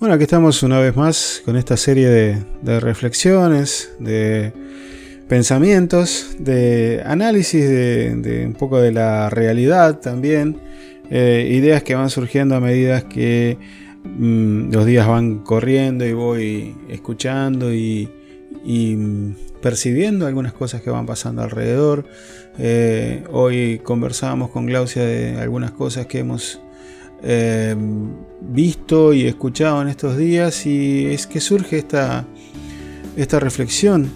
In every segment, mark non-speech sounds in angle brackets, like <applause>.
Bueno, aquí estamos una vez más con esta serie de, reflexiones, de pensamientos, de análisis de, un poco de la realidad también, eh, ideas que van surgiendo a medida que mm, los días van corriendo y voy escuchando y, mm, percibiendo algunas cosas que van pasando alrededor. Eh, hoy conversábamos con Glaucia de algunas cosas que hemos eh, visto y escuchado en estos días y es que surge esta, esta reflexión.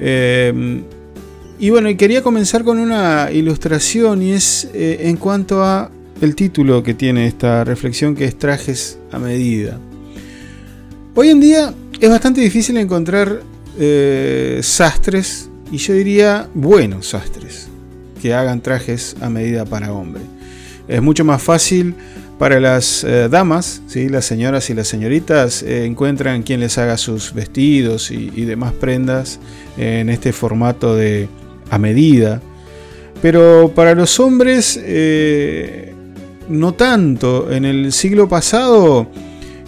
Eh, y bueno, quería comenzar con una ilustración y es eh, en cuanto a el título que tiene esta reflexión que es trajes a medida. Hoy en día es bastante difícil encontrar sastres y yo diría buenos sastres que hagan trajes a medida para hombre. Es mucho más fácil para las eh, damas, ¿sí? las señoras y las señoritas eh, encuentran quien les haga sus vestidos y, demás prendas en este formato de a medida. Pero para los hombres, eh, no tanto. En el siglo pasado,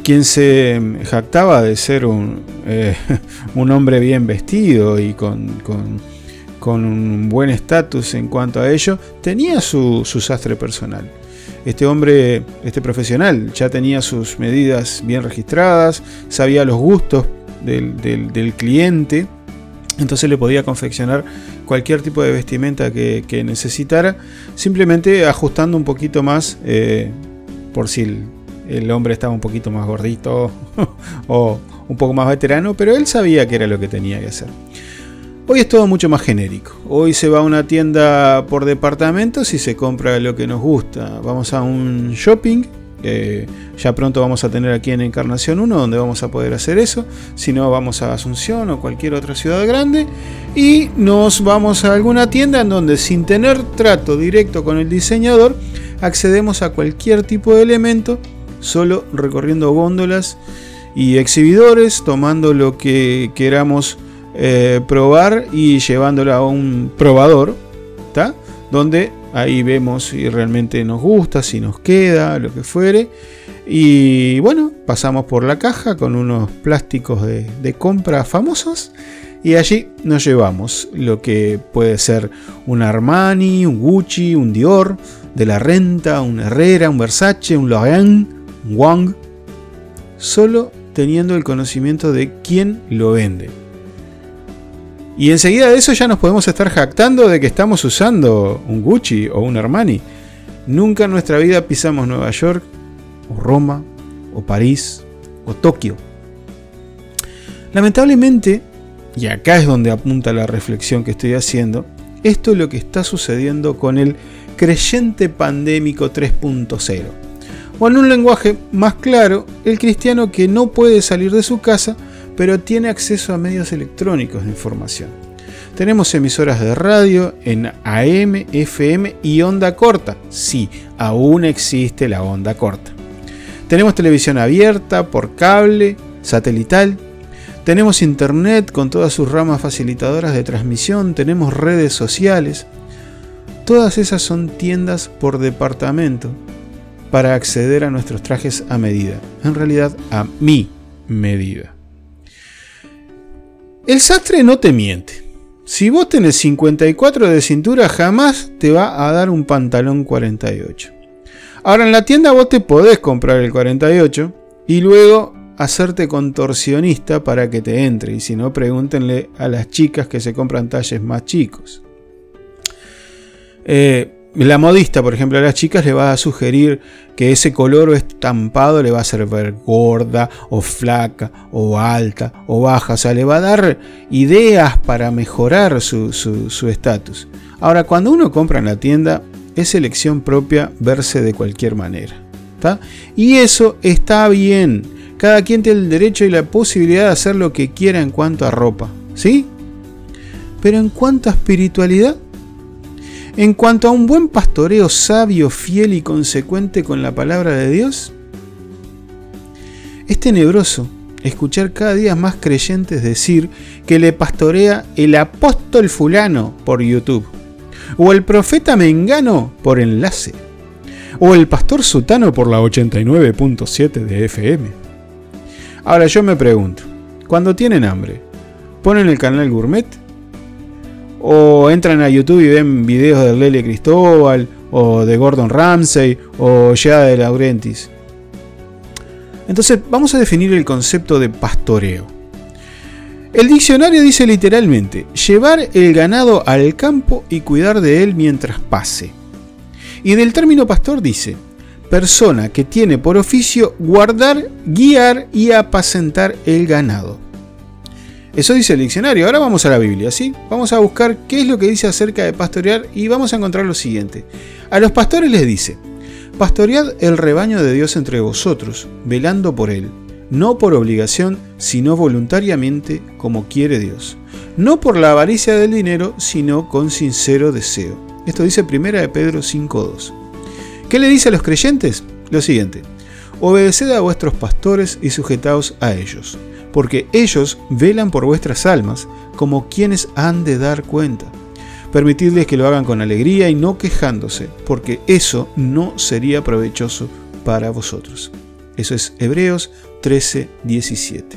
quien se jactaba de ser un, <laughs> un hombre bien vestido y con, con, un buen estatus en cuanto a ello, tenía su, su sastre personal. Este hombre, este profesional, ya tenía sus medidas bien registradas, sabía los gustos del, cliente, entonces le podía confeccionar cualquier tipo de vestimenta que, necesitara, simplemente ajustando un poquito más eh, por si el, hombre estaba un poquito más gordito <laughs> o un poco más veterano, pero él sabía que era lo que tenía que hacer. Hoy es todo mucho más genérico. Hoy se va a una tienda por departamentos y se compra lo que nos gusta. Vamos a un shopping. ya pronto vamos a tener aquí en Encarnación 1 donde vamos a poder hacer eso. Si no, vamos a Asunción o cualquier otra ciudad grande. Y nos vamos a alguna tienda en donde sin tener trato directo con el diseñador, accedemos a cualquier tipo de elemento solo recorriendo góndolas y exhibidores, tomando lo que queramos eh, probar y llevándola a un probador. Donde ahí vemos si realmente nos gusta, si nos queda, lo que fuere. Y bueno, pasamos por la caja con unos plásticos de, compra famosos. Y allí nos llevamos lo que puede ser un Armani, un Gucci, un Dior, de la renta, un Herrera, un Versace, un Loewe, un Wang, solo teniendo el conocimiento de quién lo vende. Y enseguida de eso ya nos podemos estar jactando de que estamos usando un Gucci o un Armani. Nunca en nuestra vida pisamos Nueva York, o Roma, o París, o Tokio. Lamentablemente, y acá es donde apunta la reflexión que estoy haciendo, esto es lo que está sucediendo con el creyente pandémico 3.0. O en un lenguaje más claro, el cristiano que no puede salir de su casa pero tiene acceso a medios electrónicos de información. Tenemos emisoras de radio en AM, FM y onda corta. Sí, aún existe la onda corta. Tenemos televisión abierta, por cable, satelital. Tenemos internet con todas sus ramas facilitadoras de transmisión. Tenemos redes sociales. Todas esas son tiendas por departamento para acceder a nuestros trajes a medida. En realidad, a mi medida. El sastre no te miente. Si vos tenés 54 de cintura, jamás te va a dar un pantalón 48. Ahora en la tienda vos te podés comprar el 48 y luego hacerte contorsionista para que te entre. Y si no, pregúntenle a las chicas que se compran talles más chicos. Eh, la modista, por ejemplo, a las chicas le va a sugerir que ese color o estampado le va a hacer ver gorda o flaca o alta o baja. O sea, le va a dar ideas para mejorar su estatus. Ahora, cuando uno compra en la tienda, es elección propia verse de cualquier manera. Y eso está bien. Cada quien tiene el derecho y la posibilidad de hacer lo que quiera en cuanto a ropa. ¿Sí? Pero en cuanto a espiritualidad, en cuanto a un buen pastoreo sabio, fiel y consecuente con la palabra de Dios, es tenebroso escuchar cada día más creyentes decir que le pastorea el apóstol fulano por YouTube, o el profeta mengano por enlace, o el pastor sutano por la 89.7 de FM. Ahora yo me pregunto, cuando tienen hambre, ¿ponen el canal Gourmet? ¿O entran a YouTube y ven videos de Lele Cristóbal, o de Gordon Ramsay, o ya de Laurentis? Entonces vamos a definir el concepto de pastoreo. El diccionario dice literalmente, llevar el ganado al campo y cuidar de él mientras pase. Y del término pastor dice, persona que tiene por oficio guardar, guiar y apacentar el ganado. Eso dice el diccionario. Ahora vamos a la Biblia, ¿sí? Vamos a buscar qué es lo que dice acerca de pastorear y vamos a encontrar lo siguiente. A los pastores les dice, Pastoread el rebaño de Dios entre vosotros, velando por él, no por obligación, sino voluntariamente, como quiere Dios. No por la avaricia del dinero, sino con sincero deseo. Esto dice 1 de Pedro 5.2. ¿Qué le dice a los creyentes? Lo siguiente. Obedeced a vuestros pastores y sujetaos a ellos, porque ellos velan por vuestras almas, como quienes han de dar cuenta Permitidles que lo hagan con alegría y no quejándose, porque eso no sería provechoso para vosotros. Eso es Hebreos 13, 17.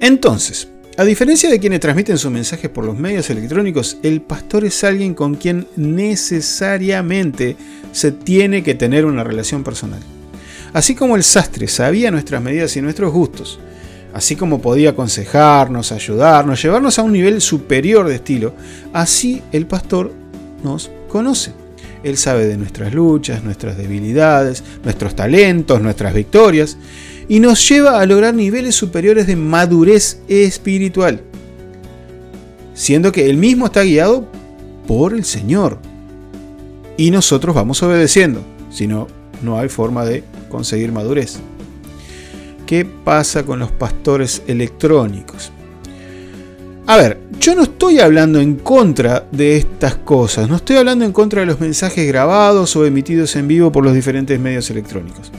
Entonces, a diferencia de quienes transmiten sus mensajes por los medios electrónicos, el pastor es alguien con quien necesariamente se tiene que tener una relación personal. Así como el sastre sabía nuestras medidas y nuestros gustos, Así como podía aconsejarnos, ayudarnos, llevarnos a un nivel superior de estilo, así el pastor nos conoce. Él sabe de nuestras luchas, nuestras debilidades, nuestros talentos, nuestras victorias, y nos lleva a lograr niveles superiores de madurez espiritual, siendo que él mismo está guiado por el Señor. Y nosotros vamos obedeciendo, si no, no hay forma de conseguir madurez. ¿Qué pasa con los pastores electrónicos? A ver, yo no estoy hablando en contra de estas cosas, no estoy hablando en contra de los mensajes grabados o emitidos en vivo por los diferentes medios electrónicos.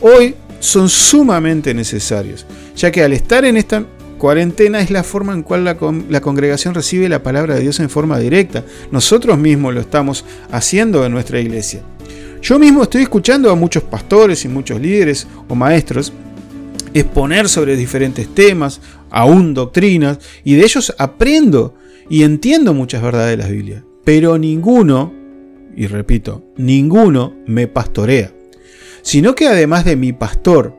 Hoy son sumamente necesarios, ya que al estar en esta cuarentena es la forma en cual la, la, congregación recibe la palabra de Dios en forma directa. Nosotros mismos lo estamos haciendo en nuestra iglesia. Yo mismo estoy escuchando a muchos pastores y muchos líderes o maestros exponer sobre diferentes temas, aún doctrinas, y de ellos aprendo y entiendo muchas verdades de la Biblia. Pero ninguno, y repito, ninguno me pastorea, sino que además de mi pastor,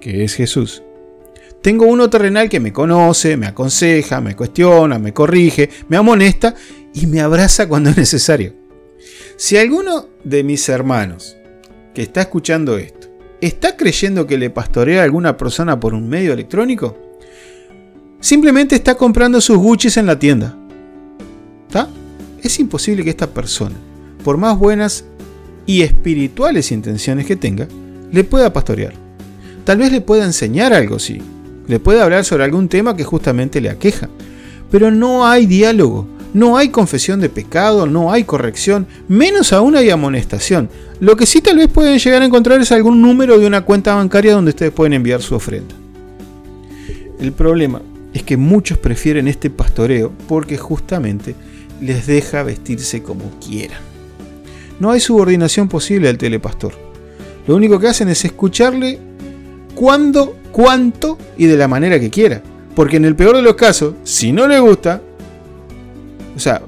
que es Jesús, tengo uno terrenal que me conoce, me aconseja, me cuestiona, me corrige, me amonesta y me abraza cuando es necesario. Si alguno de mis hermanos que está escuchando esto ¿Está creyendo que le pastorea a alguna persona por un medio electrónico? Simplemente está comprando sus Gucci's en la tienda. ¿Está? Es imposible que esta persona, por más buenas y espirituales intenciones que tenga, le pueda pastorear. Tal vez le pueda enseñar algo, sí. Le puede hablar sobre algún tema que justamente le aqueja. Pero no hay diálogo, no hay confesión de pecado, no hay corrección, menos aún hay amonestación. Lo que sí tal vez pueden llegar a encontrar es algún número de una cuenta bancaria donde ustedes pueden enviar su ofrenda. El problema es que muchos prefieren este pastoreo porque justamente les deja vestirse como quieran. No hay subordinación posible al telepastor. Lo único que hacen es escucharle cuándo, cuánto y de la manera que quiera. Porque en el peor de los casos, si no le gusta, o sea,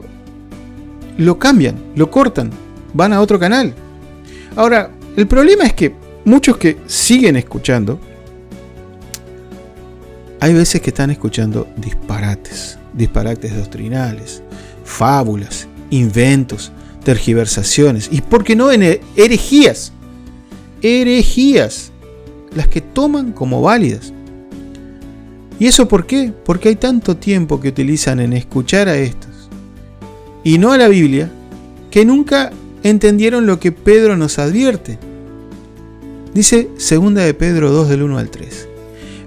lo cambian, lo cortan, van a otro canal. Ahora, el problema es que muchos que siguen escuchando, hay veces que están escuchando disparates, disparates doctrinales, fábulas, inventos, tergiversaciones y, ¿por qué no, en herejías? Herejías, las que toman como válidas. ¿Y eso por qué? Porque hay tanto tiempo que utilizan en escuchar a estos y no a la Biblia, que nunca entendieron lo que Pedro nos advierte. Dice 2 de Pedro 2 del 1 al 3.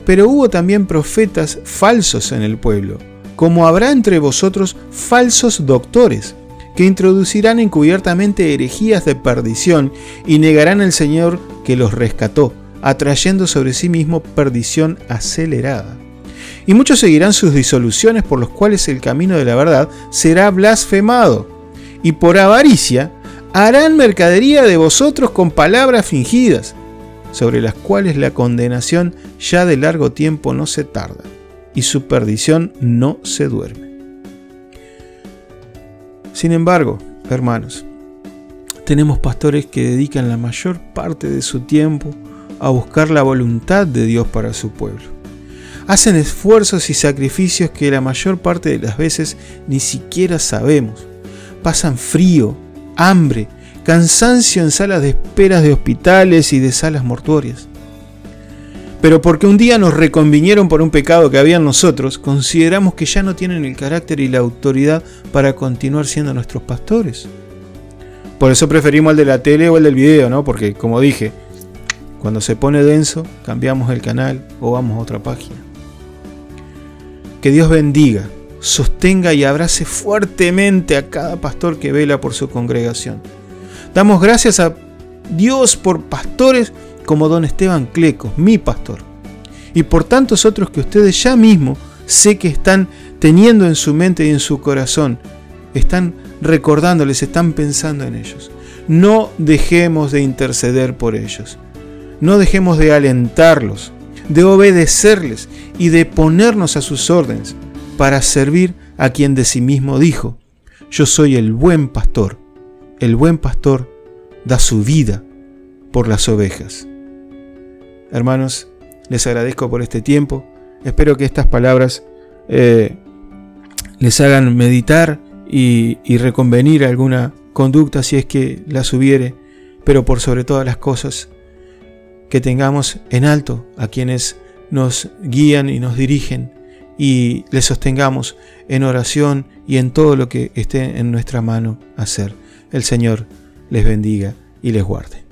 Pero hubo también profetas falsos en el pueblo, como habrá entre vosotros falsos doctores, que introducirán encubiertamente herejías de perdición y negarán al Señor que los rescató, atrayendo sobre sí mismo perdición acelerada y muchos seguirán sus disoluciones por los cuales el camino de la verdad será blasfemado, y por avaricia harán mercadería de vosotros con palabras fingidas. sobre las cuales la condenación ya de largo tiempo no se tarda, y su perdición no se duerme. Sin embargo, hermanos, tenemos pastores que dedican la mayor parte de su tiempo a buscar la voluntad de Dios para su pueblo. Hacen esfuerzos y sacrificios que la mayor parte de las veces ni siquiera sabemos. Pasan frío, hambre, cansancio en salas de esperas de hospitales y de salas mortuorias. Pero porque un día nos reconvinieron por un pecado que había en nosotros, consideramos que ya no tienen el carácter y la autoridad para continuar siendo nuestros pastores. Por eso preferimos el de la tele o el del video, ¿no? Porque como dije, cuando se pone denso, cambiamos el canal o vamos a otra página. Que Dios bendiga, sostenga y abrace fuertemente a cada pastor que vela por su congregación. Damos gracias a Dios por pastores como don Esteban Clecos, mi pastor, y por tantos otros que ustedes ya mismo sé que están teniendo en su mente y en su corazón, están recordándoles, están pensando en ellos. No dejemos de interceder por ellos. No dejemos de alentarlos, de obedecerles y de ponernos a sus órdenes para servir a quien de sí mismo dijo, yo soy el buen pastor. El buen pastor da su vida por las ovejas. Hermanos, les agradezco por este tiempo. Espero que estas palabras eh, les hagan meditar y, reconvenir alguna conducta si es que las hubiere, pero por sobre todas las cosas, que tengamos en alto a quienes nos guían y nos dirigen y les sostengamos en oración y en todo lo que esté en nuestra mano hacer. El Señor les bendiga y les guarde.